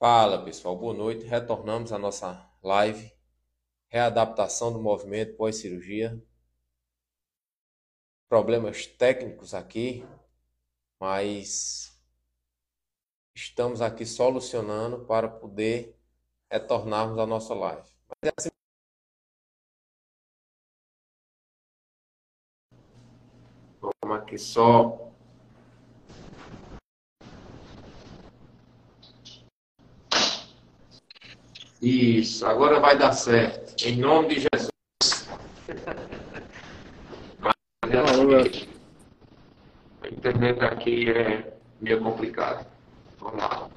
Fala pessoal, boa noite. Retornamos à nossa live. Readaptação do movimento pós-cirurgia. Problemas técnicos aqui, mas estamos aqui solucionando para poder retornarmos à nossa live. É assim Vamos aqui só Isso, agora vai dar certo. Em nome de Jesus. Mas, a internet aqui é meio complicada. Vamos lá.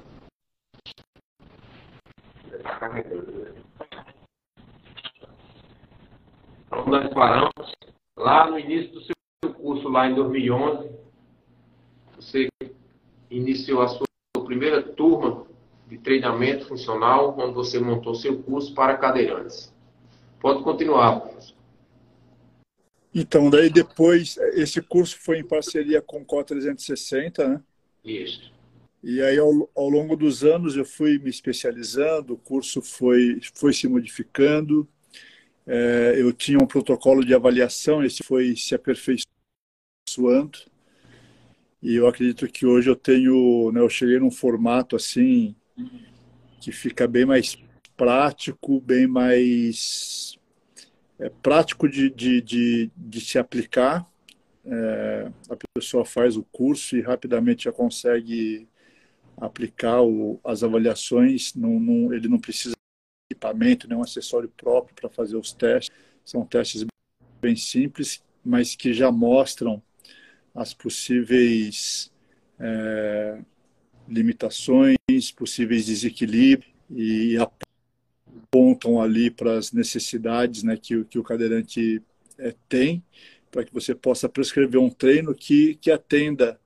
Então, nós paramos lá no início do seu curso, lá em 2011. Você iniciou a sua primeira turma de treinamento funcional, quando você montou seu curso para cadeirantes. Pode continuar, professor. Então, daí depois, esse curso foi em parceria com o CO 360, né? Isso. E aí, ao, ao, longo dos anos, eu fui me especializando, o curso foi, foi se modificando. É, eu tinha um protocolo de avaliação, esse foi se aperfeiçoando. E eu acredito que hoje eu tenho, né, eu cheguei num formato assim, que fica bem mais prático, bem mais é, prático de, de, de, de, se aplicar. É, a pessoa faz o curso e rapidamente já consegue aplicar o, as avaliações. Não, não, ele não precisa de equipamento, nenhum acessório próprio para fazer os testes. São testes bem simples, mas que já mostram as possíveis é, limitações, possíveis desequilíbrios e apontam ali para as necessidades né, que, que o cadeirante é, tem, para que você possa prescrever um treino que, que atenda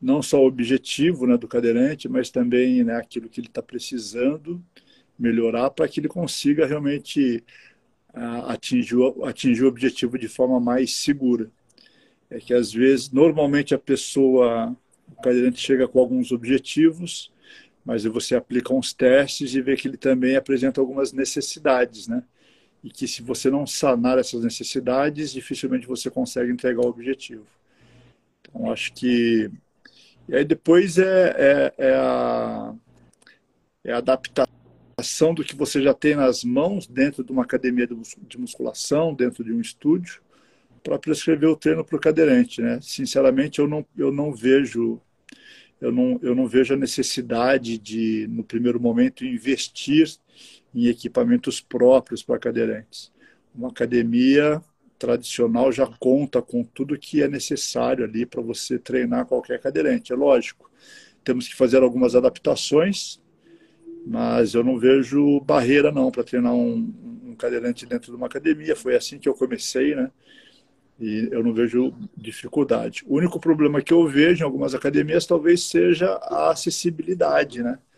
não só o objetivo né, do cadeirante, mas também né, aquilo que ele está precisando melhorar para que ele consiga realmente atingir, atingir o objetivo de forma mais segura. É que às vezes, normalmente a pessoa o cadeirante chega com alguns objetivos, mas você aplica uns testes e vê que ele também apresenta algumas necessidades, né? E que se você não sanar essas necessidades, dificilmente você consegue entregar o objetivo. Então, acho que. E aí depois é, é, é a, é a adaptação do que você já tem nas mãos dentro de uma academia de musculação, dentro de um estúdio, para prescrever o treino para o cadeirante, né? Sinceramente, eu não, eu não vejo eu não, eu não vejo a necessidade de, no primeiro momento, investir em equipamentos próprios para cadeirantes. Uma academia tradicional já conta com tudo que é necessário ali para você treinar qualquer cadeirante. É lógico, temos que fazer algumas adaptações, mas eu não vejo barreira não para treinar um, um cadeirante dentro de uma academia. Foi assim que eu comecei, né? E eu não vejo dificuldade. O único problema que eu vejo em algumas academias talvez seja a acessibilidade, né?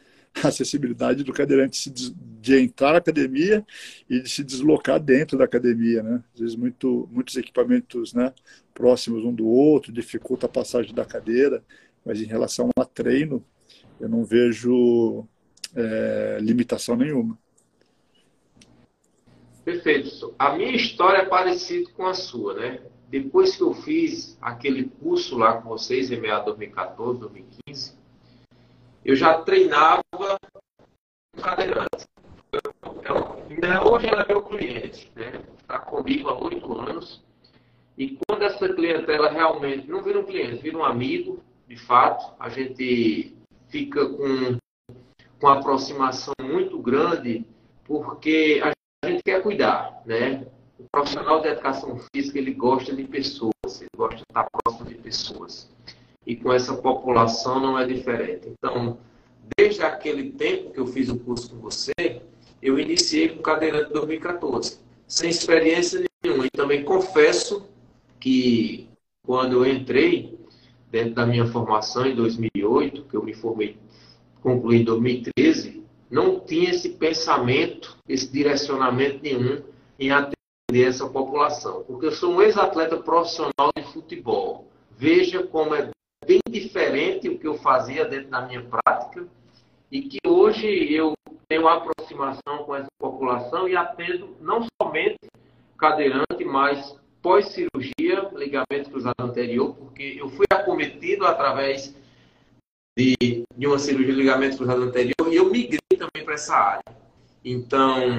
A acessibilidade do cadeirante de entrar na academia e de se deslocar dentro da academia, né? Às vezes muito, muitos equipamentos né, próximos um do outro, dificulta a passagem da cadeira, mas em relação a treino, eu não vejo é, limitação nenhuma. Perfeito. A minha história é parecida com a sua, né? Depois que eu fiz aquele curso lá com vocês, em meados de 2014, 2015, eu já treinava cadeirante. hoje ela é meu cliente, né? Está comigo há oito anos. E quando essa clientela realmente não vira um cliente, vira um amigo, de fato, a gente fica com, com uma aproximação muito grande, porque a a gente quer cuidar, né? O profissional de educação física, ele gosta de pessoas, ele gosta de estar próximo de pessoas. E com essa população não é diferente. Então, desde aquele tempo que eu fiz o curso com você, eu iniciei com cadeirante em 2014, sem experiência nenhuma. E também confesso que quando eu entrei dentro da minha formação em 2008, que eu me formei, concluí em 2013, não tinha esse pensamento, esse direcionamento nenhum em atender essa população. Porque eu sou um ex-atleta profissional de futebol. Veja como é bem diferente o que eu fazia dentro da minha prática e que hoje eu tenho uma aproximação com essa população e atendo não somente cadeirante, mas pós-cirurgia, ligamento cruzado anterior, porque eu fui acometido através de, de uma cirurgia de ligamento cruzado anterior e eu migrei essa área. Então,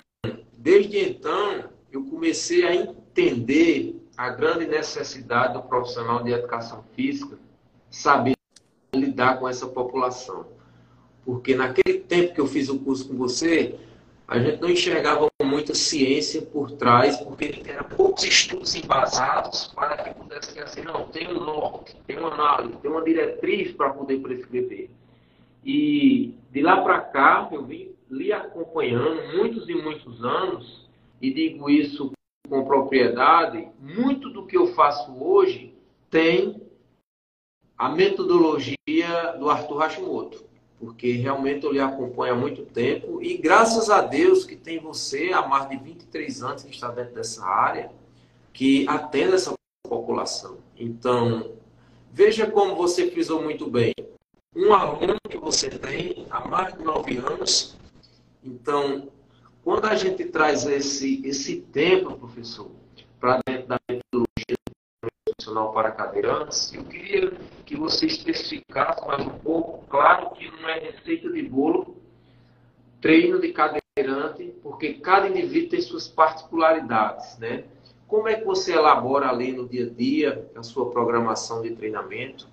desde então, eu comecei a entender a grande necessidade do profissional de educação física saber lidar com essa população. Porque naquele tempo que eu fiz o curso com você, a gente não enxergava muita ciência por trás, porque eram poucos estudos embasados para que pudesse ser assim, não, tem um norte, tem uma análise, tem uma diretriz para poder prescrever. E de lá para cá, eu vim lhe acompanhando muitos e muitos anos, e digo isso com propriedade, muito do que eu faço hoje tem a metodologia do Arthur Hashimoto, porque realmente eu lhe acompanho há muito tempo e graças a Deus que tem você há mais de 23 anos que está dentro dessa área, que atende essa população. Então, veja como você frisou muito bem. Um aluno que você tem há mais de nove anos. Então, quando a gente traz esse, esse tempo, professor, para dentro da metodologia profissional para cadeirantes, eu queria que você especificasse mais um pouco, claro que não é receita de bolo, treino de cadeirante, porque cada indivíduo tem suas particularidades, né? Como é que você elabora ali no dia a dia a sua programação de treinamento?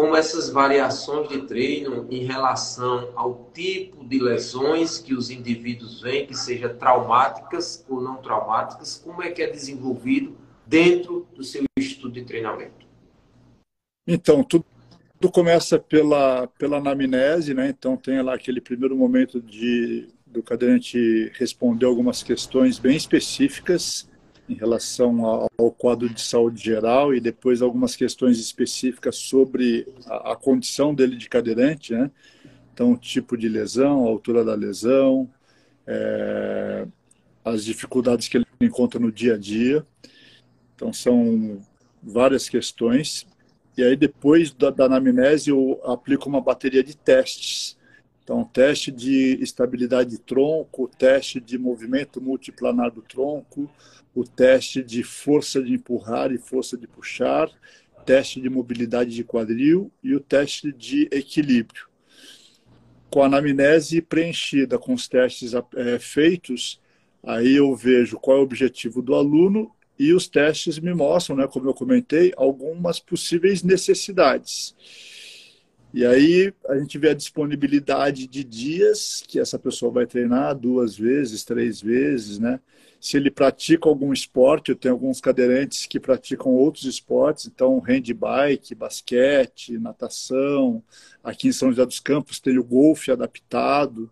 Como essas variações de treino em relação ao tipo de lesões que os indivíduos vêm, que seja traumáticas ou não traumáticas, como é que é desenvolvido dentro do seu estudo de treinamento? Então, tudo, tudo começa pela, pela anamnese, né? Então, tem lá aquele primeiro momento de, do cadeirante responder algumas questões bem específicas em relação ao, quadro de saúde geral e depois algumas questões específicas sobre a, a condição dele de cadeirante, né? Então, o tipo de lesão, a altura da lesão, é, as dificuldades que ele encontra no dia a dia. Então, são várias questões. E aí, depois da, da anamnese, eu aplico uma bateria de testes. Então, teste de estabilidade de tronco, teste de movimento multiplanar do tronco, o teste de força de empurrar e força de puxar, teste de mobilidade de quadril e o teste de equilíbrio. Com a anamnese preenchida com os testes é, feitos, aí eu vejo qual é o objetivo do aluno e os testes me mostram, né, como eu comentei, algumas possíveis necessidades. E aí a gente vê a disponibilidade de dias que essa pessoa vai treinar duas vezes, três vezes, né? Se ele pratica algum esporte, eu tenho alguns cadeirantes que praticam outros esportes, então handbike, basquete, natação. Aqui em São José dos Campos tem o golfe adaptado.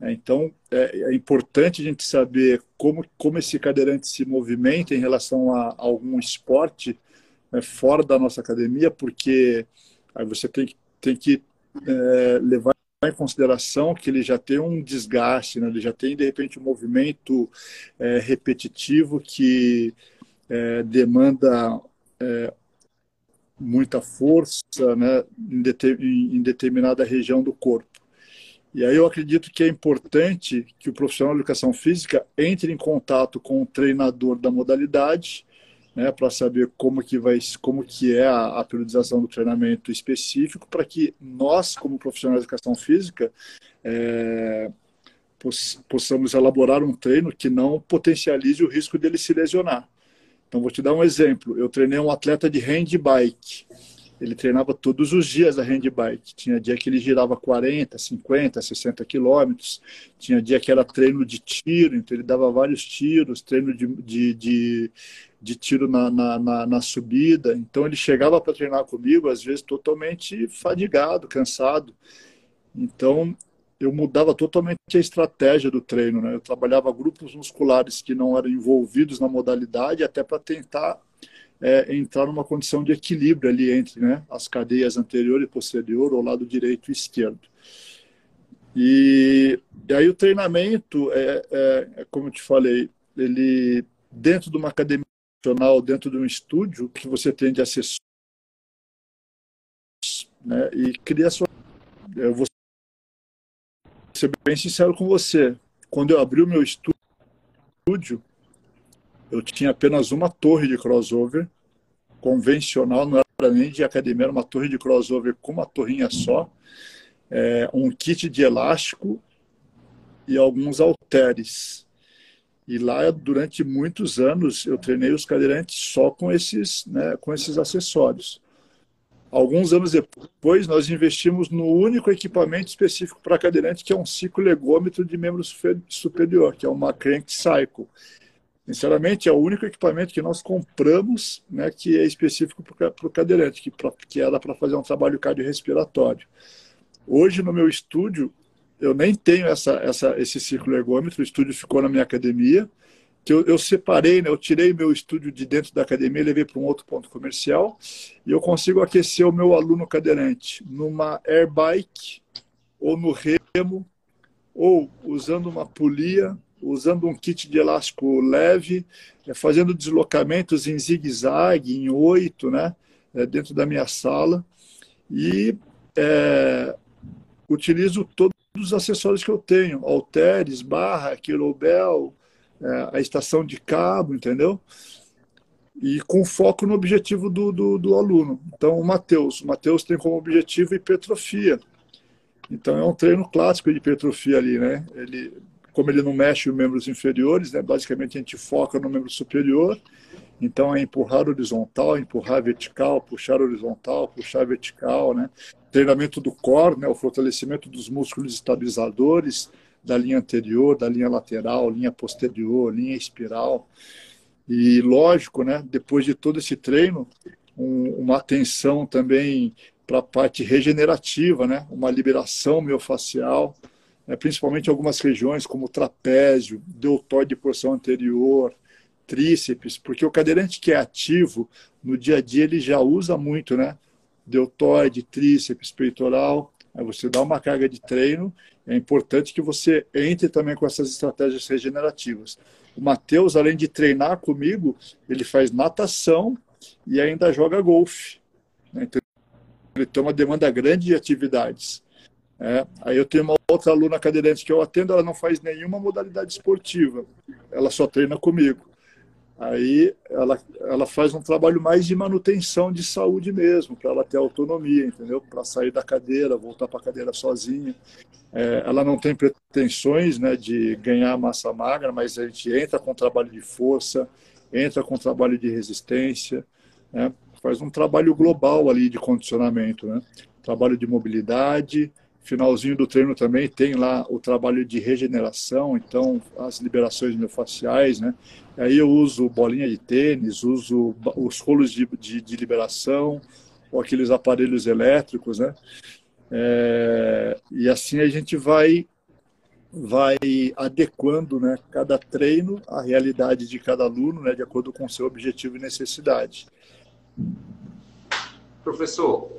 É, então, é, é, importante a gente saber como, como esse cadeirante se movimenta em relação a, a algum esporte né, fora da nossa academia, porque aí você tem, tem que é, levar em consideração que ele já tem um desgaste, né, ele já tem, de repente, um movimento é, repetitivo que é, demanda muita força né, em, em determinada região do corpo. E aí eu acredito que é importante que o profissional de educação física entre em contato com o treinador da modalidade, né, para saber como que vai, como que é a, a periodização do treinamento específico, para que nós, como profissionais de educação física, é, possamos elaborar um treino que não potencialize o risco dele se lesionar. Então, vou te dar um exemplo. Eu treinei um atleta de handbike. Ele treinava todos os dias a handbike. Tinha dia que ele girava 40, 50, 60 quilômetros. Tinha dia que era treino de tiro, então ele dava vários tiros, treino de, de, de, de tiro na, na, na, na, subida. Então ele chegava para treinar comigo, às vezes totalmente fadigado, cansado. Então eu mudava totalmente a estratégia do treino. Né? Eu trabalhava grupos musculares que não eram envolvidos na modalidade, até para tentar é, entrar numa condição de equilíbrio ali entre né, as cadeias anterior e posterior, ou lado direito e esquerdo. E, e aí o treinamento, é, é, é, como eu te falei, ele dentro de uma academia profissional, dentro de um estúdio, que você tem de assessores, né, e cria sua... Eu vou ser bem sincero com você. Quando eu abri o meu estúdio, eu tinha apenas uma torre de crossover convencional, não era nem de academia, era uma torre de crossover com uma torrinha só, é, um kit de elástico e alguns halteres. E lá, durante muitos anos, eu treinei os cadeirantes só com esses, né, com esses acessórios. Alguns anos depois, nós investimos no único equipamento específico para cadeirante, que é um ciclo legômetro de membro superior, que é uma Crank Cycle. Sinceramente, é o único equipamento que nós compramos né, que é específico para o cadeirante, que, pra, que era para fazer um trabalho cardiorrespiratório. Hoje, no meu estúdio, eu nem tenho essa, essa, esse ciclo ergômetro, o estúdio ficou na minha academia, que eu, eu, separei, né, eu tirei meu estúdio de dentro da academia, levei para um outro ponto comercial e eu consigo aquecer o meu aluno cadeirante numa airbike ou no remo ou usando uma polia, usando um kit de elástico leve, é, fazendo deslocamentos em zigue-zague, em oito, né, é, dentro da minha sala e é, utilizo todos os acessórios que eu tenho, halteres, barra, quilobel, é, a estação de cabo, entendeu? E com foco no objetivo do, do, do aluno. Então, o Matheus. O Matheus tem como objetivo hipertrofia. Então, é um treino clássico de hipertrofia ali, né? Ele, como ele não mexe os membros inferiores, né? basicamente a gente foca no membro superior. Então, é empurrar horizontal, empurrar vertical, puxar horizontal, puxar vertical, né? Treinamento do core, né? O fortalecimento dos músculos estabilizadores, da linha anterior, da linha lateral, linha posterior, linha espiral. E lógico, né, depois de todo esse treino, um, uma atenção também para a parte regenerativa, né, uma liberação miofascial, né, principalmente em algumas regiões como trapézio, deltoide de porção anterior, tríceps, porque o cadeirante que é ativo no dia a dia ele já usa muito, né? Deltoide, tríceps, peitoral. Aí você dá uma carga de treino é importante que você entre também com essas estratégias regenerativas. O Matheus, além de treinar comigo, ele faz natação e ainda joga golfe. Né? Então, ele tem uma demanda grande de atividades. É, aí eu tenho uma outra aluna cadeirante que eu atendo, ela não faz nenhuma modalidade esportiva, ela só treina comigo. Aí ela, ela faz um trabalho mais de manutenção de saúde mesmo, para ela ter autonomia, entendeu? Para sair da cadeira, voltar para a cadeira sozinha. É, ela não tem pretensões né, de ganhar massa magra, mas a gente entra com trabalho de força, entra com trabalho de resistência, né? faz um trabalho global ali de condicionamento, né? trabalho de mobilidade, finalzinho do treino também tem lá o trabalho de regeneração, então as liberações miofasciais, né? Aí eu uso bolinha de tênis, uso os rolos de, de, de liberação, ou aqueles aparelhos elétricos, né? É, e assim a gente vai vai adequando né, cada treino à realidade de cada aluno, né, de acordo com seu objetivo e necessidade. Professor,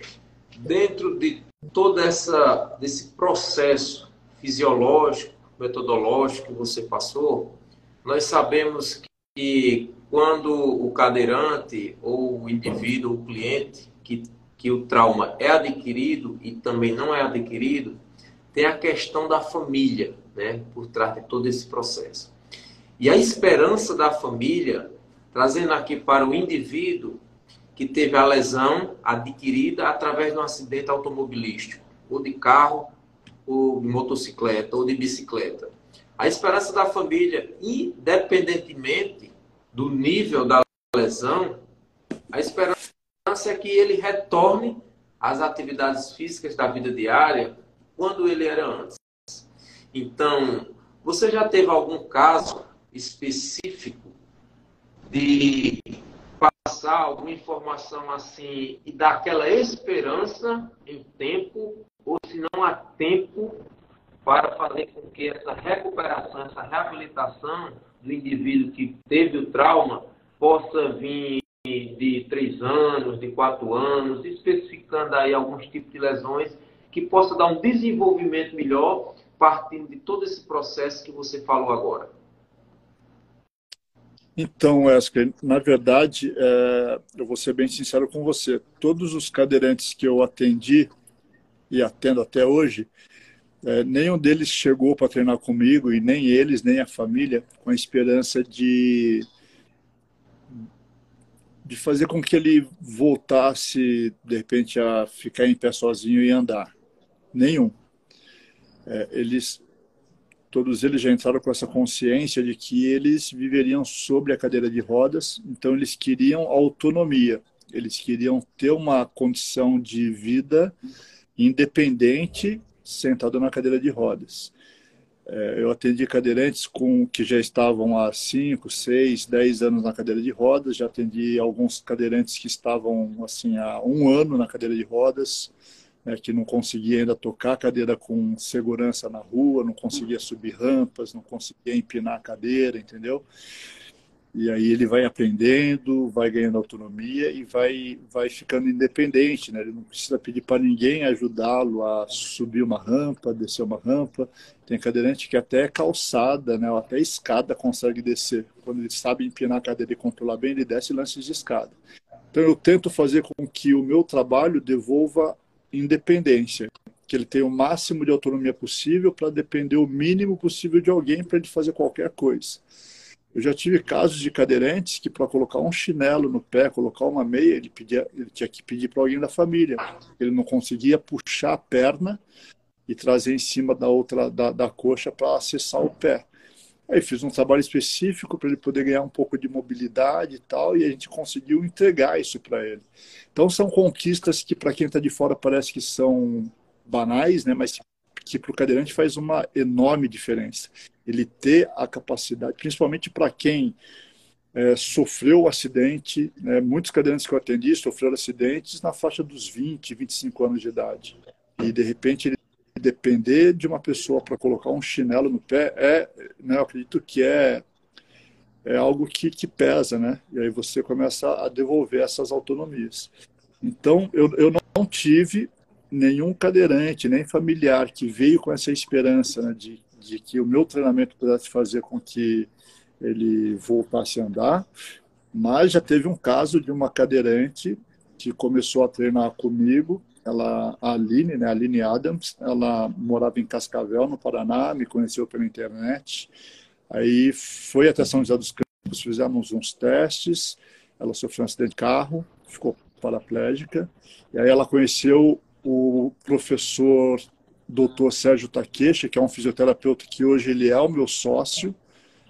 dentro de todo essa, processo fisiológico, metodológico que você passou, nós sabemos que quando o cadeirante ou o indivíduo, o cliente, que, que o trauma é adquirido e também não é adquirido, tem a questão da família, né, por trás de todo esse processo. E a esperança da família, trazendo aqui para o indivíduo, que teve a lesão adquirida através de um acidente automobilístico, ou de carro, ou de motocicleta, ou de bicicleta. A esperança da família, independentemente do nível da lesão, a esperança é que ele retorne às atividades físicas da vida diária quando ele era antes. Então, você já teve algum caso específico de passar alguma informação assim e dar aquela esperança em tempo, ou se não há tempo para fazer com que essa recuperação, essa reabilitação do indivíduo que teve o trauma possa vir de três anos, de quatro anos, especificando aí alguns tipos de lesões que possa dar um desenvolvimento melhor partindo de todo esse processo que você falou agora. Então, Wesker, na verdade, é, eu vou ser bem sincero com você. Todos os cadeirantes que eu atendi e atendo até hoje, é, nenhum deles chegou para treinar comigo, e nem eles, nem a família, com a esperança de, de fazer com que ele voltasse, de repente, a ficar em pé sozinho e andar. Nenhum. É, eles, todos eles já entraram com essa consciência de que eles viveriam sobre a cadeira de rodas, então eles queriam autonomia, eles queriam ter uma condição de vida independente sentado na cadeira de rodas. É, eu atendi cadeirantes com que já estavam há 5, 6, 10 anos na cadeira de rodas, já atendi alguns cadeirantes que estavam assim há um ano na cadeira de rodas, né, que não conseguia ainda tocar a cadeira com segurança na rua, não conseguia subir rampas, não conseguia empinar a cadeira, entendeu? E aí ele vai aprendendo, vai ganhando autonomia e vai, vai ficando independente, né? Ele não precisa pedir para ninguém ajudá-lo a subir uma rampa, descer uma rampa. Tem cadeirante que até calçada, né? Ou até escada consegue descer. Quando ele sabe empinar a cadeira e controlar bem, ele desce lances de escada. Então eu tento fazer com que o meu trabalho devolva independência, que ele tenha o máximo de autonomia possível para depender o mínimo possível de alguém para ele fazer qualquer coisa. Eu já tive casos de cadeirantes que para colocar um chinelo no pé, colocar uma meia, ele, pedia, ele tinha que pedir para alguém da família. Ele não conseguia puxar a perna e trazer em cima da outra da, da coxa para acessar o pé. Aí fiz um trabalho específico para ele poder ganhar um pouco de mobilidade e tal, e a gente conseguiu entregar isso para ele. Então são conquistas que para quem está de fora parece que são banais, né? Mas que para o cadeirante faz uma enorme diferença. Ele ter a capacidade, principalmente para quem é, sofreu o acidente, né, muitos cadeirantes que eu atendi sofreram acidentes na faixa dos 20, 25 anos de idade. E de repente ele depender de uma pessoa para colocar um chinelo no pé é, né, eu acredito que é é algo que, que pesa, né? E aí você começa a devolver essas autonomias. Então, eu, eu não tive nenhum cadeirante, nem familiar que veio com essa esperança né, de, de que o meu treinamento pudesse fazer com que ele voltasse a andar, mas já teve um caso de uma cadeirante que começou a treinar comigo, ela, a Aline, né, a Aline Adams, ela morava em Cascavel, no Paraná, me conheceu pela internet, aí foi até São José dos Campos, fizemos uns testes, ela sofreu um acidente de carro, ficou paraplégica, e aí ela conheceu o professor doutor Sérgio Takeshi, que é um fisioterapeuta que hoje ele é o meu sócio.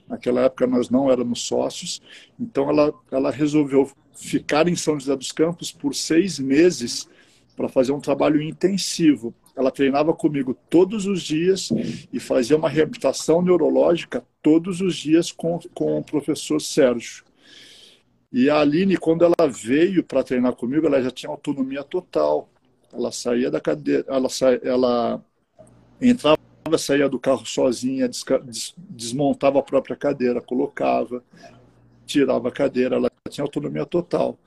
Naquela época nós não éramos sócios. Então ela, ela resolveu ficar em São José dos Campos por seis meses para fazer um trabalho intensivo. Ela treinava comigo todos os dias e fazia uma reabilitação neurológica todos os dias com, com o professor Sérgio. E a Aline, quando ela veio para treinar comigo, ela já tinha autonomia total. Ela saía da cadeira, ela, sa... ela entrava, saía do carro sozinha, desmontava a própria cadeira, colocava, tirava a cadeira, ela tinha autonomia total.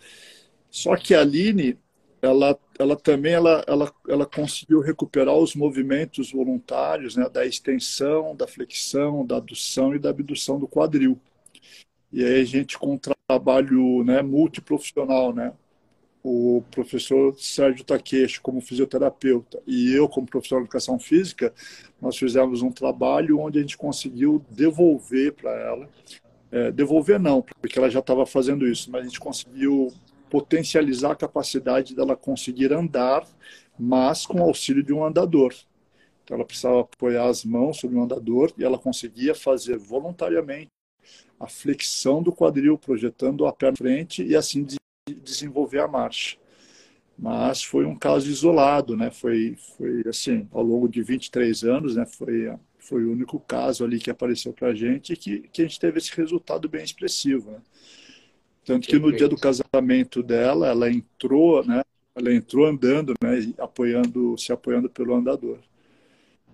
Só que a Aline, ela, ela também ela, ela, ela conseguiu recuperar os movimentos voluntários né, da extensão, da flexão, da adução e da abdução do quadril. E aí a gente com um trabalho né, multiprofissional, né, o professor Sérgio Takeshi como fisioterapeuta e eu como professor de educação física, nós fizemos um trabalho onde a gente conseguiu devolver para ela, é, devolver não, porque ela já estava fazendo isso, mas a gente conseguiu potencializar a capacidade dela conseguir andar, mas com auxílio de um andador. Então ela precisava apoiar as mãos sobre um andador e ela conseguia fazer voluntariamente a flexão do quadril, projetando a perna frente e assim desenvolver a marcha. Mas foi um caso isolado, né? Foi, foi assim, ao longo de 23 anos, né? Foi, foi o único caso ali que apareceu para a gente que, que a gente teve esse resultado bem expressivo, né? Tanto que no dia do casamento dela, ela entrou, né? Ela entrou andando, né? Apoiando, se apoiando pelo andador.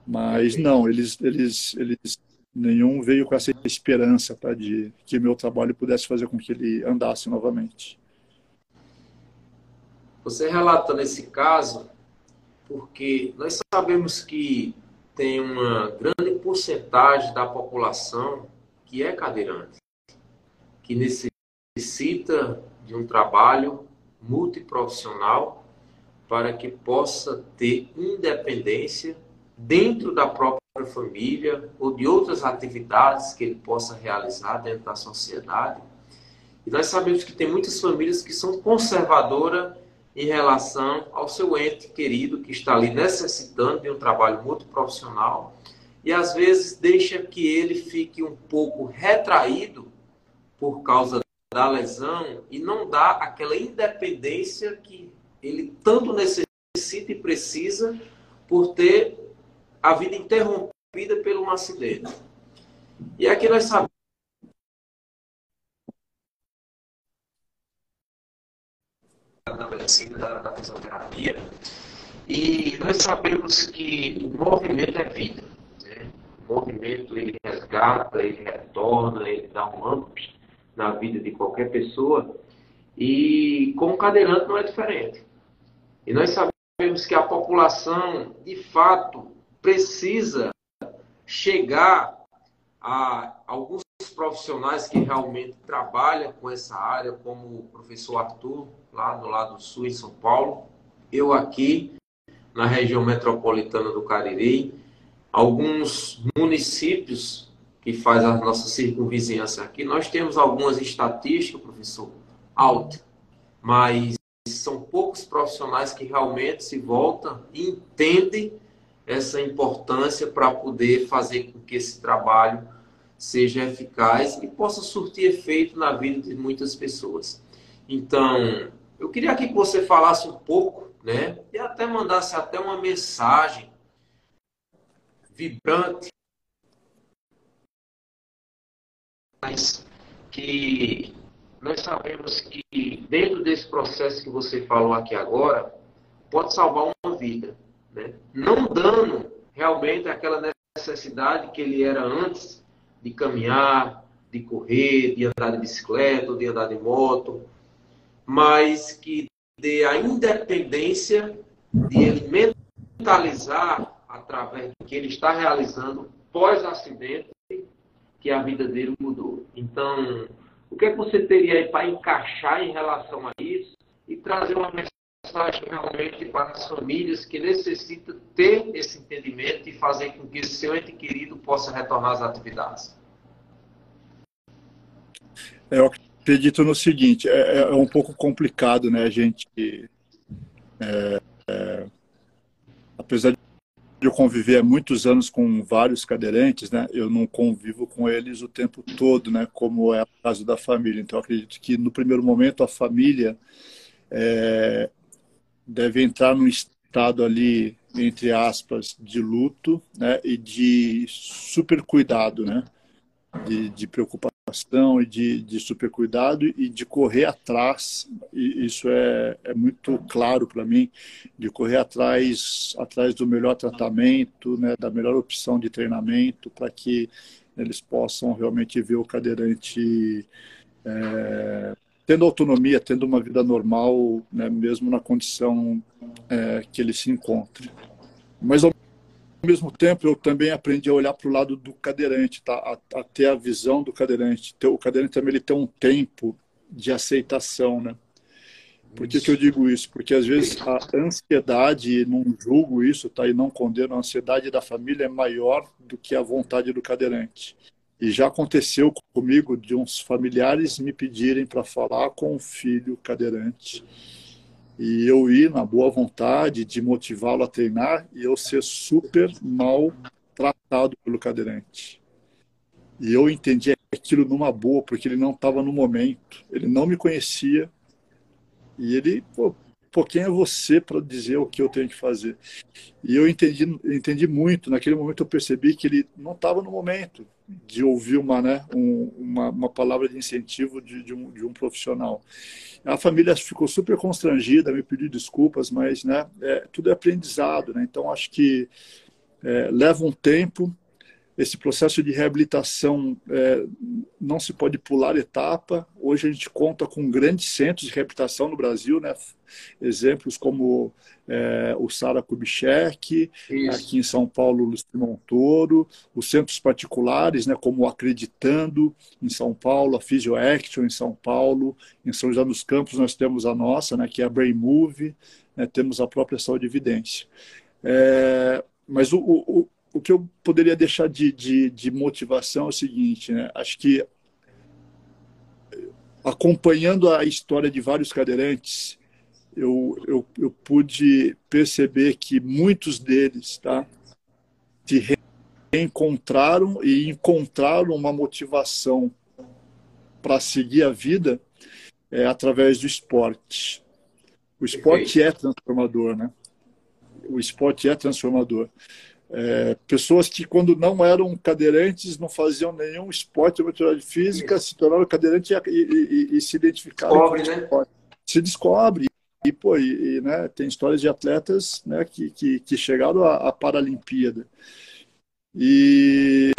Mas não, eles, eles, eles nenhum veio com essa esperança tá, de que meu trabalho pudesse fazer com que ele andasse novamente. Você relata nesse caso porque nós sabemos que tem uma grande porcentagem da população que é cadeirante, que necessita de um trabalho multiprofissional para que possa ter independência dentro da própria família ou de outras atividades que ele possa realizar dentro da sociedade. E nós sabemos que tem muitas famílias que são conservadoras em relação ao seu ente querido que está ali necessitando de um trabalho muito profissional e às vezes deixa que ele fique um pouco retraído por causa da lesão e não dá aquela independência que ele tanto necessita e precisa por ter a vida interrompida por um acidente. E aqui nós sabemos da medicina, da, fisioterapia, e nós sabemos que o movimento é vida. Né? O movimento ele resgata, ele retorna, ele dá um up na vida de qualquer pessoa. E com o cadeirante não é diferente. E nós sabemos que a população, de fato, precisa chegar a alguns profissionais que realmente trabalham com essa área, como o professor Arthur, lá do lado sul, em São Paulo, eu aqui, na região metropolitana do Cariri, alguns municípios que faz a nossa circunvizinhança aqui, nós temos algumas estatísticas, professor, alto, mas são poucos profissionais que realmente se voltam e entendem essa importância para poder fazer com que esse trabalho seja eficaz e possa surtir efeito na vida de muitas pessoas. Então, eu queria aqui que você falasse um pouco, né, e até mandasse até uma mensagem vibrante que nós sabemos que dentro desse processo que você falou aqui agora, pode salvar uma vida. Né? Não dando realmente aquela necessidade que ele era antes de caminhar, de correr, de andar de bicicleta, de andar de moto, mas que dê a independência de ele mentalizar através do que ele está realizando pós-acidente que a vida dele mudou. Então, o que, é que você teria aí para encaixar em relação a isso e trazer uma mensagem realmente para as famílias que necessitam ter esse entendimento e fazer com que seu ente querido possa retornar às atividades? Eu acredito no seguinte, é, é um pouco complicado, né, a gente, é, é, apesar de eu conviver há muitos anos com vários cadeirantes, né? Eu não convivo com eles o tempo todo, né? Como é o caso da família. Então, acredito que no primeiro momento a família é, deve entrar num estado ali entre aspas de luto, né? E de super cuidado, né? De, de preocupação e de, de super cuidado e de correr atrás, e isso é, é muito claro para mim, de correr atrás, atrás do melhor tratamento, né, da melhor opção de treinamento, para que eles possam realmente ver o cadeirante é, tendo autonomia, tendo uma vida normal, né, mesmo na condição é, que ele se encontre. Mas ao ao mesmo tempo, eu também aprendi a olhar para o lado do cadeirante, tá? a, a, ter a visão do cadeirante. O cadeirante também ele tem um tempo de aceitação, né? Por que, que eu digo isso? Porque às vezes a ansiedade, não julgo isso, tá? E não condeno, a ansiedade da família é maior do que a vontade do cadeirante. E já aconteceu comigo de uns familiares me pedirem para falar com o filho cadeirante e eu ir na boa vontade de motivá-lo a treinar e eu ser super mal tratado pelo cadeirante. E eu entendi aquilo numa boa, porque ele não estava no momento, ele não me conhecia e ele, pô, pô quem é você para dizer o que eu tenho que fazer? E eu entendi, entendi muito, naquele momento eu percebi que ele não estava no momento de ouvir uma, né, um, uma, uma palavra de incentivo de, de, um, de um profissional. A família ficou super constrangida, me pediu desculpas, mas né, é, tudo é aprendizado. Né? Então, acho que é, leva um tempo. Esse processo de reabilitação é, não se pode pular etapa. Hoje a gente conta com grandes centros de reabilitação no Brasil, né? exemplos como é, o Sara Kubitschek, aqui em São Paulo, Luciano Montoro, os centros particulares, né, como o Acreditando, em São Paulo, a Physio Action, em São Paulo, em São José dos Campos nós temos a nossa, né, que é a Brain Move, né, temos a própria Saúde Evidência. É, mas o, o, o que eu poderia deixar de, de, de motivação é o seguinte, né? Acho que acompanhando a história de vários cadeirantes, eu, eu, eu pude perceber que muitos deles tá, se reencontraram e encontraram uma motivação para seguir a vida é, através do esporte. O esporte é transformador, né? O esporte é transformador. É, pessoas que, quando não eram cadeirantes, não faziam nenhum esporte ou atividade física, se tornaram cadeirantes e, e, e, e se identificaram descobre, o esporte. Né? Se descobre. E, pô, e, né, tem histórias de atletas né, que, que, que chegaram à, à Paralimpíada. E,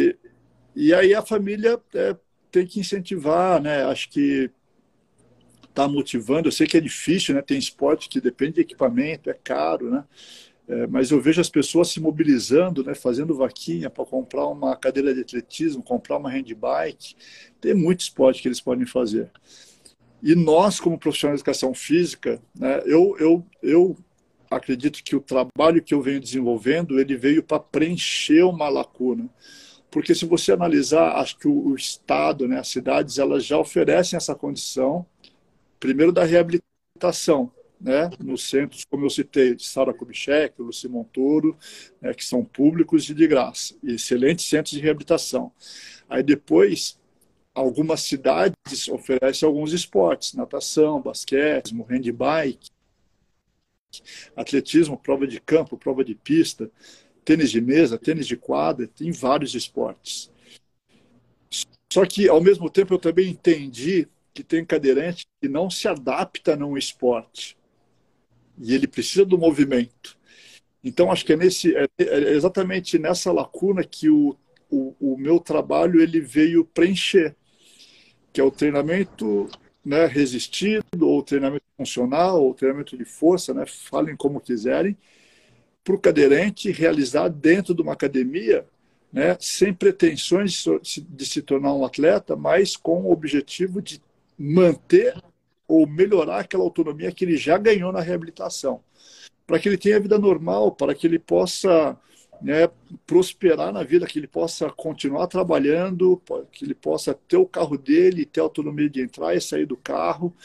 e aí a família é, tem que incentivar, né? Acho que está motivando. Eu sei que é difícil, né? Tem esporte que depende de equipamento, é caro, né? É, mas eu vejo as pessoas se mobilizando, né, fazendo vaquinha para comprar uma cadeira de atletismo, comprar uma handbike. Tem muito esporte que eles podem fazer. E nós, como profissionais de educação física, né, eu, eu, eu acredito que o trabalho que eu venho desenvolvendo, ele veio para preencher uma lacuna. Porque se você analisar, acho que o, o Estado, né, as cidades, elas já oferecem essa condição, primeiro da reabilitação, né, nos centros, como eu citei, de Sara Kubitschek, Luci Montoro, né, que são públicos e de graça, excelentes centros de reabilitação. Aí depois, algumas cidades oferecem alguns esportes, natação, basquete, handbike, atletismo, prova de campo, prova de pista, tênis de mesa, tênis de quadra, tem vários esportes. Só que, ao mesmo tempo, eu também entendi que tem cadeirante que não se adapta num esporte e ele precisa do movimento. Então, acho que é, nesse, é, é exatamente nessa lacuna que o, o, o, meu trabalho ele veio preencher, que é o treinamento né, resistido, ou treinamento funcional, ou treinamento de força, né, falem como quiserem, para o cadeirante realizar dentro de uma academia, né, sem pretensões de se tornar um atleta, mas com o objetivo de manter ou melhorar aquela autonomia que ele já ganhou na reabilitação, para que ele tenha vida normal, para que ele possa né, prosperar na vida, que ele possa continuar trabalhando, que ele possa ter o carro dele, ter autonomia de entrar e sair do carro,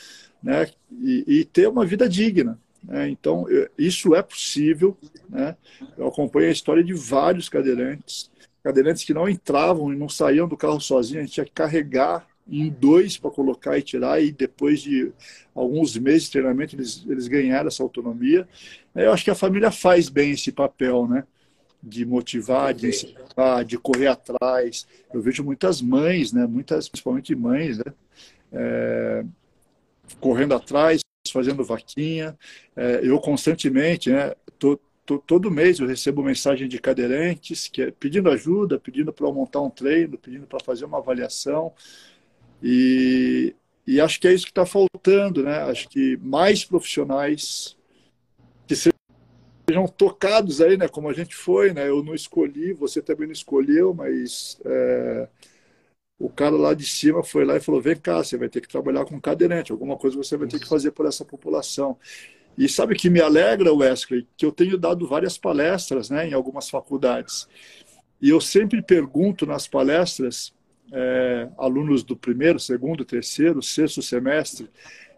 né, e, e ter uma vida digna. Né? Então, isso é possível. Né? Eu acompanho a história de vários cadeirantes, cadeirantes que não entravam e não saíam do carro sozinhos, a gente tinha que carregar em dois para colocar e tirar, e depois de alguns meses de treinamento eles, eles ganharam essa autonomia. Eu acho que a família faz bem esse papel, né? De motivar, de incentivar, de correr atrás. Eu vejo muitas mães, né? Muitas, principalmente mães, né? É, correndo atrás, fazendo vaquinha. É, eu constantemente, né? Tô, todo mês eu recebo mensagem de cadeirantes que é pedindo ajuda, pedindo para montar um treino, pedindo para fazer uma avaliação. E, e acho que é isso que está faltando, né? Acho que mais profissionais que sejam tocados aí, né? Como a gente foi, né? Eu não escolhi, você também não escolheu, mas é, o cara lá de cima foi lá e falou: vem cá, você vai ter que trabalhar com cadeirante, alguma coisa você vai ter que fazer por essa população. E sabe que me alegra, Wesley, que eu tenho dado várias palestras, né? Em algumas faculdades. E eu sempre pergunto nas palestras é, alunos do primeiro, segundo, terceiro, sexto semestre,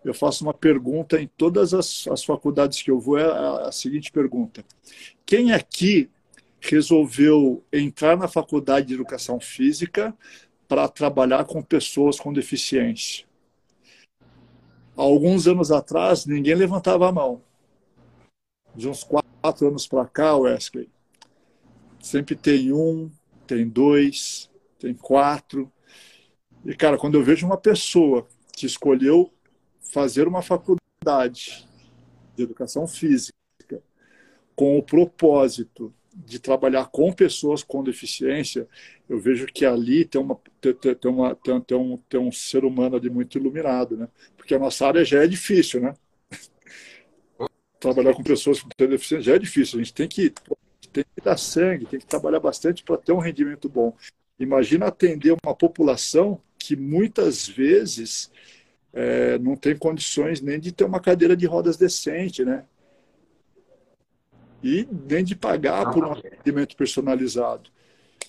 eu faço uma pergunta em todas as, as faculdades que eu vou, é a, a seguinte pergunta. Quem aqui resolveu entrar na faculdade de educação física para trabalhar com pessoas com deficiência? Alguns anos atrás, ninguém levantava a mão. De uns quatro anos para cá, Wesley, sempre tem um, tem dois, tem quatro. E, cara, quando eu vejo uma pessoa que escolheu fazer uma faculdade de educação física com o propósito de trabalhar com pessoas com deficiência, eu vejo que ali tem, uma, tem, tem, uma, tem, tem, um, tem um ser humano ali muito iluminado, né? Porque a nossa área já é difícil, né? Trabalhar com pessoas com deficiência já é difícil. A gente tem que, tem que dar sangue, tem que trabalhar bastante para ter um rendimento bom. Imagina atender uma população que muitas vezes é, não tem condições nem de ter uma cadeira de rodas decente, né? e nem de pagar por um atendimento personalizado.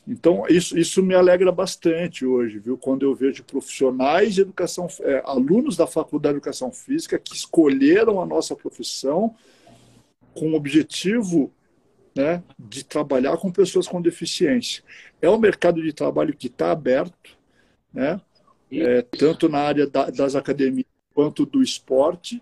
Então, isso, isso me alegra bastante hoje, viu? Quando eu vejo profissionais de educação, é, alunos da Faculdade de Educação Física que escolheram a nossa profissão com o objetivo né, de trabalhar com pessoas com deficiência. É um mercado de trabalho que está aberto, né? É, tanto na área da, das academias quanto do esporte.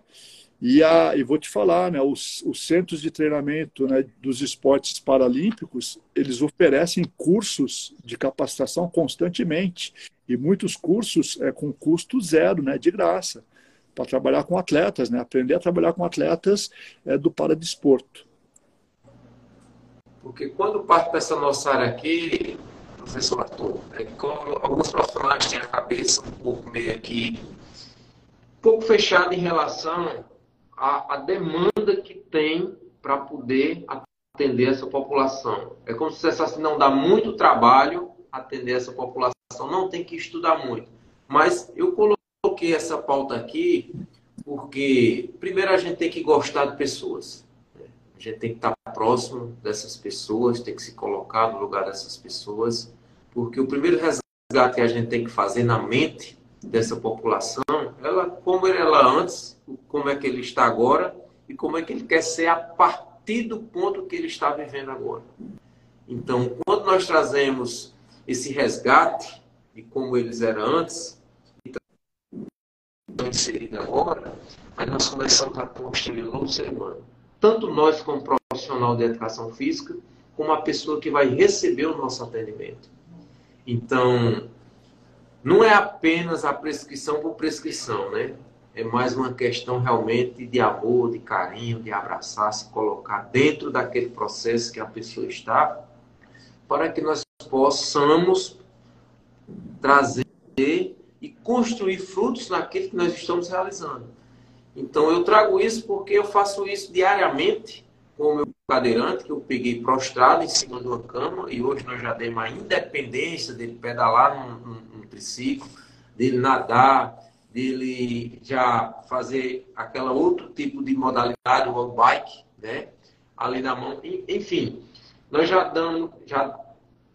E, a, e vou te falar, né, os, os centros de treinamento né, dos esportes paralímpicos, eles oferecem cursos de capacitação constantemente. E muitos cursos é, com custo zero, né, de graça, para trabalhar com atletas, né, aprender a trabalhar com atletas é, do paradesporto. Porque quando parte dessa nossa área aqui, professor Arthur, é alguns profissionais têm a cabeça um pouco meio aqui, um pouco fechada em relação à, à demanda que tem para poder atender essa população. É como se assim, não dá muito trabalho atender essa população, não tem que estudar muito. Mas eu coloquei essa pauta aqui porque, primeiro, a gente tem que gostar de pessoas. A gente tem que estar próximo dessas pessoas, tem que se colocar no lugar dessas pessoas, porque o primeiro resgate que a gente tem que fazer na mente dessa população, ela como era ela antes, como é que ele está agora e como é que ele quer ser a partir do ponto que ele está vivendo agora. Então, quando nós trazemos esse resgate de como eles eram antes, estão inseridos agora, aí nós começamos a construir um novo ser humano tanto nós como profissional de educação física, como a pessoa que vai receber o nosso atendimento. Então, não é apenas a prescrição por prescrição, né? É mais uma questão realmente de amor, de carinho, de abraçar, se colocar dentro daquele processo que a pessoa está, para que nós possamos trazer e construir frutos naquilo que nós estamos realizando. Então eu trago isso porque eu faço isso diariamente com o meu cadeirante, que eu peguei prostrado em cima de uma cama, e hoje nós já demos a independência dele pedalar num, num, num triciclo, dele nadar, dele já fazer aquela outro tipo de modalidade, o bike, né? Ali na mão. Enfim, nós já damos, já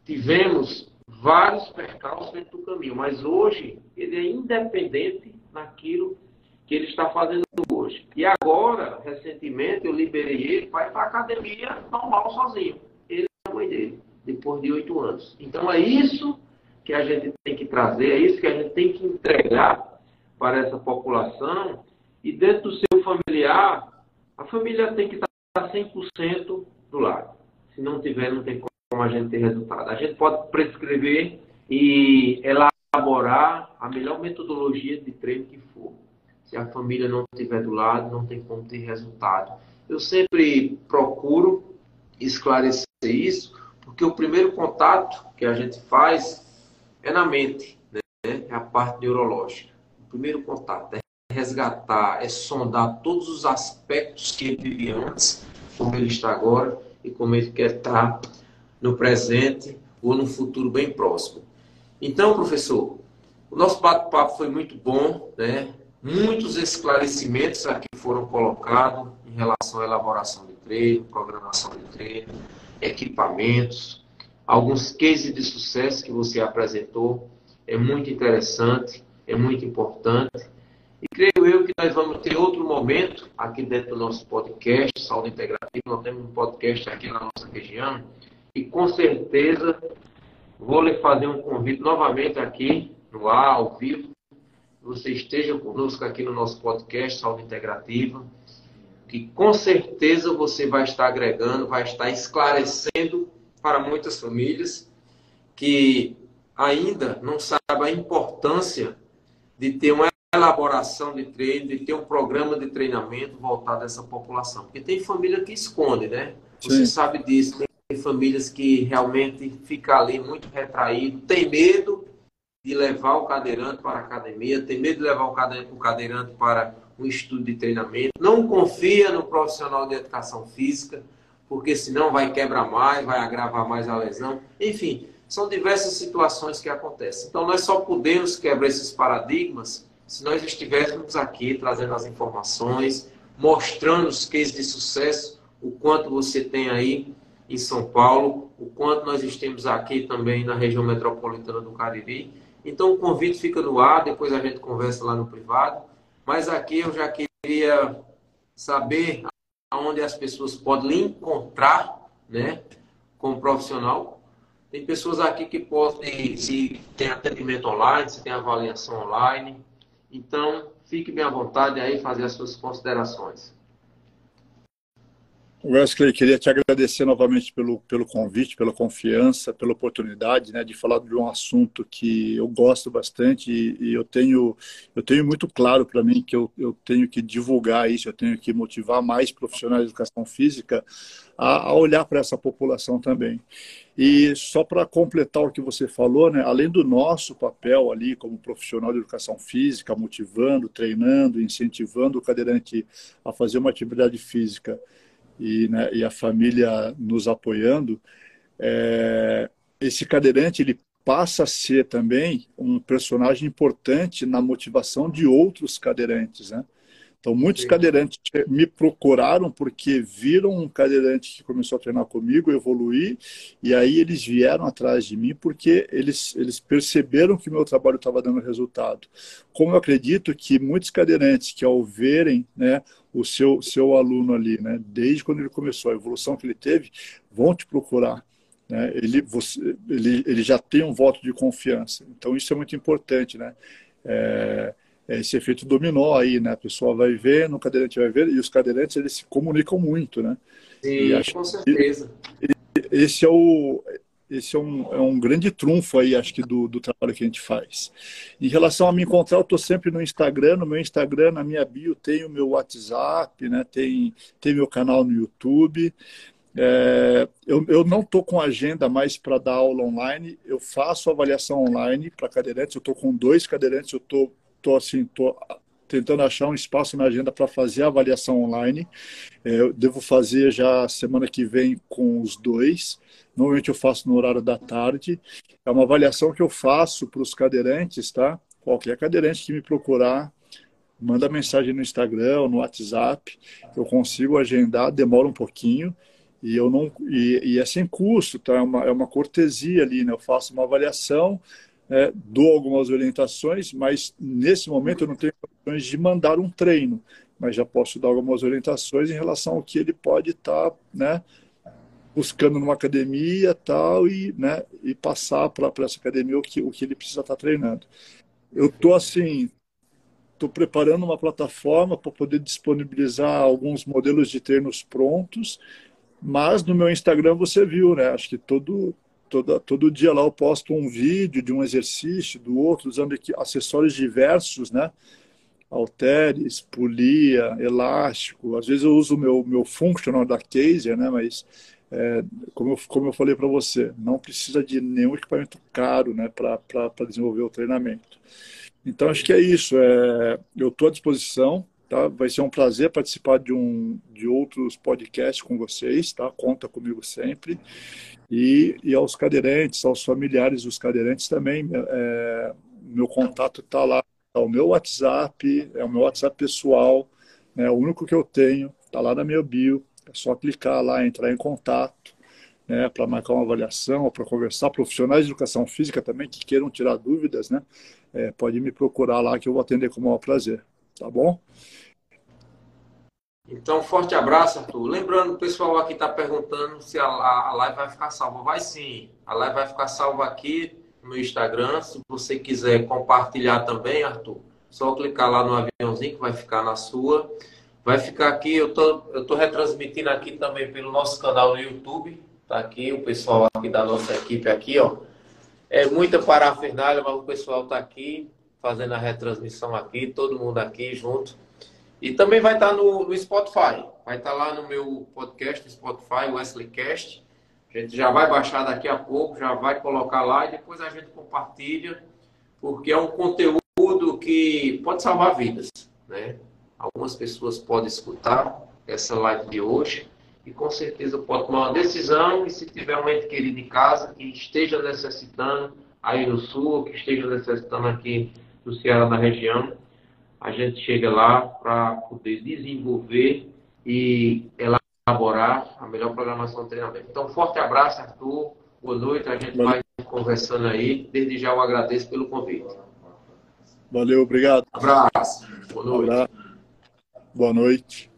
tivemos vários percalços dentro do caminho, mas hoje ele é independente naquilo que ele está fazendo hoje. E agora, recentemente, eu liberei ele ir para a academia normal sozinho. Ele e a mãe dele, depois de oito anos. Então é isso que a gente tem que trazer, é isso que a gente tem que entregar para essa população. E dentro do seu familiar, a família tem que estar 100% do lado. Se não tiver, não tem como a gente ter resultado. A gente pode prescrever e elaborar a melhor metodologia de treino que for se a família não estiver do lado, não tem como ter resultado. Eu sempre procuro esclarecer isso, porque o primeiro contato que a gente faz é na mente, né? é a parte neurológica. O primeiro contato é resgatar, é sondar todos os aspectos que ele vivia antes, como ele está agora e como ele quer estar no presente ou no futuro bem próximo. Então, professor, o nosso bate-papo foi muito bom, né? Muitos esclarecimentos aqui foram colocados em relação à elaboração de treino, programação de treino, equipamentos, alguns cases de sucesso que você apresentou. É muito interessante, é muito importante. E creio eu que nós vamos ter outro momento aqui dentro do nosso podcast, Saúde Integrativa. Nós temos um podcast aqui na nossa região. E com certeza vou lhe fazer um convite novamente aqui no ar, ao vivo, você esteja conosco aqui no nosso podcast Saúde Integrativa, que com certeza você vai estar agregando, vai estar esclarecendo para muitas famílias que ainda não sabem a importância de ter uma elaboração de treino, de ter um programa de treinamento voltado a essa população. Porque tem família que esconde, né? Você Sim. sabe disso. Tem famílias que realmente ficam ali muito retraído, tem medo de levar o cadeirante para a academia, tem medo de levar o cadeirante para um estudo de treinamento, não confia no profissional de educação física, porque senão vai quebrar mais, vai agravar mais a lesão. Enfim, são diversas situações que acontecem. Então, nós só podemos quebrar esses paradigmas se nós estivéssemos aqui trazendo as informações, mostrando os cases de sucesso, o quanto você tem aí em São Paulo, o quanto nós estamos aqui também na região metropolitana do Cariri. Então o convite fica no ar, depois a gente conversa lá no privado. Mas aqui eu já queria saber aonde as pessoas podem lhe encontrar, né, como profissional. Tem pessoas aqui que podem, se tem atendimento online, se tem avaliação online. Então, fique bem à vontade aí fazer as suas considerações. Wesley, queria te agradecer novamente pelo, pelo convite, pela confiança, pela oportunidade né, de falar de um assunto que eu gosto bastante e, e eu, tenho, eu tenho muito claro para mim que eu, eu tenho que divulgar isso, eu tenho que motivar mais profissionais de educação física a, a olhar para essa população também. E só para completar o que você falou, né, além do nosso papel ali como profissional de educação física, motivando, treinando, incentivando o cadeirante a fazer uma atividade física, e, né, e a família nos apoiando, é, esse cadeirante ele passa a ser também um personagem importante na motivação de outros cadeirantes, né? Então, muitos cadeirantes me procuraram porque viram um cadeirante que começou a treinar comigo, evoluir, e aí eles vieram atrás de mim porque eles, eles perceberam que o meu trabalho estava dando resultado. Como eu acredito que muitos cadeirantes que ao verem né, o seu, seu aluno ali, né, desde quando ele começou, a evolução que ele teve, vão te procurar. Né? Ele, você, ele, ele já tem um voto de confiança. Então, isso é muito importante. Né? É esse efeito dominó aí, né? A pessoa vai ver, no cadeirante vai ver, e os cadeirantes eles se comunicam muito, né? Sim, com certeza. esse é o esse é um, é um grande trunfo aí, acho que, do, do trabalho que a gente faz. Em relação a me encontrar, eu estou sempre no Instagram. No meu Instagram, na minha bio, tem o meu WhatsApp, né? tem, tem meu canal no YouTube. É, eu, eu não estou com agenda mais para dar aula online. Eu faço avaliação online para cadeirantes. Eu estou com dois cadeirantes. Eu estou tô assim, tô tentando achar um espaço na agenda para fazer a avaliação online. É, eu devo fazer já semana que vem com os dois. Normalmente eu faço no horário da tarde. É uma avaliação que eu faço para os cadeirantes, tá? Qualquer cadeirante que me procurar, manda mensagem no Instagram no WhatsApp. Eu consigo agendar, demora um pouquinho. E, eu não, e, e é sem custo, tá? É uma, é uma cortesia ali, né? Eu faço uma avaliação, é, dou algumas orientações, mas nesse momento eu não tenho condições de mandar um treino, mas já posso dar algumas orientações em relação ao que ele pode estar tá, né, buscando numa academia tal e, né, e passar para essa academia o que, o que ele precisa estar tá treinando. Eu estou assim, estou preparando uma plataforma para poder disponibilizar alguns modelos de treinos prontos, mas no meu Instagram você viu, né? Acho que todo Todo, todo dia lá eu posto um vídeo de um exercício, do outro, usando aqui acessórios diversos, né? Halteres, polia, elástico. Às vezes eu uso o meu, meu functional da Kaiser, né? Mas, é, como, eu, como eu falei para você, não precisa de nenhum equipamento caro né? para desenvolver o treinamento. Então, acho que é isso. É, eu estou à disposição. Tá? Vai ser um prazer participar de, um, de outros podcasts com vocês. Tá? Conta comigo sempre. E, e aos cadeirantes, aos familiares dos cadeirantes também, é, meu contato está lá, é o meu WhatsApp, é o meu WhatsApp pessoal, né, o único que eu tenho, está lá na minha bio, é só clicar lá, entrar em contato, né, para marcar uma avaliação, para conversar, profissionais de educação física também que queiram tirar dúvidas, né, é, pode me procurar lá que eu vou atender com o maior prazer, tá bom? Então, forte abraço, Arthur. Lembrando, o pessoal aqui está perguntando se a, a live vai ficar salva. Vai sim. A live vai ficar salva aqui no Instagram. Se você quiser compartilhar também, Arthur, só clicar lá no aviãozinho que vai ficar na sua. Vai ficar aqui, eu tô, eu tô retransmitindo aqui também pelo nosso canal no YouTube. Tá aqui o pessoal aqui da nossa equipe aqui, ó. É muita parafernália, mas o pessoal tá aqui fazendo a retransmissão aqui, todo mundo aqui junto. E também vai estar no, no Spotify. Vai estar lá no meu podcast, Spotify, Wesleycast. A gente já vai baixar daqui a pouco, já vai colocar lá e depois a gente compartilha, porque é um conteúdo que pode salvar vidas. Né? Algumas pessoas podem escutar essa live de hoje e com certeza pode tomar uma decisão e se tiver um ente querido em casa que esteja necessitando aí no sul, que esteja necessitando aqui no Ceará, na região, a gente chega lá para poder desenvolver e elaborar a melhor programação de treinamento. Então, forte abraço, Arthur. Boa noite. A gente Valeu. vai conversando aí. Desde já eu agradeço pelo convite. Valeu, obrigado. Abraço. Boa noite. Boa noite.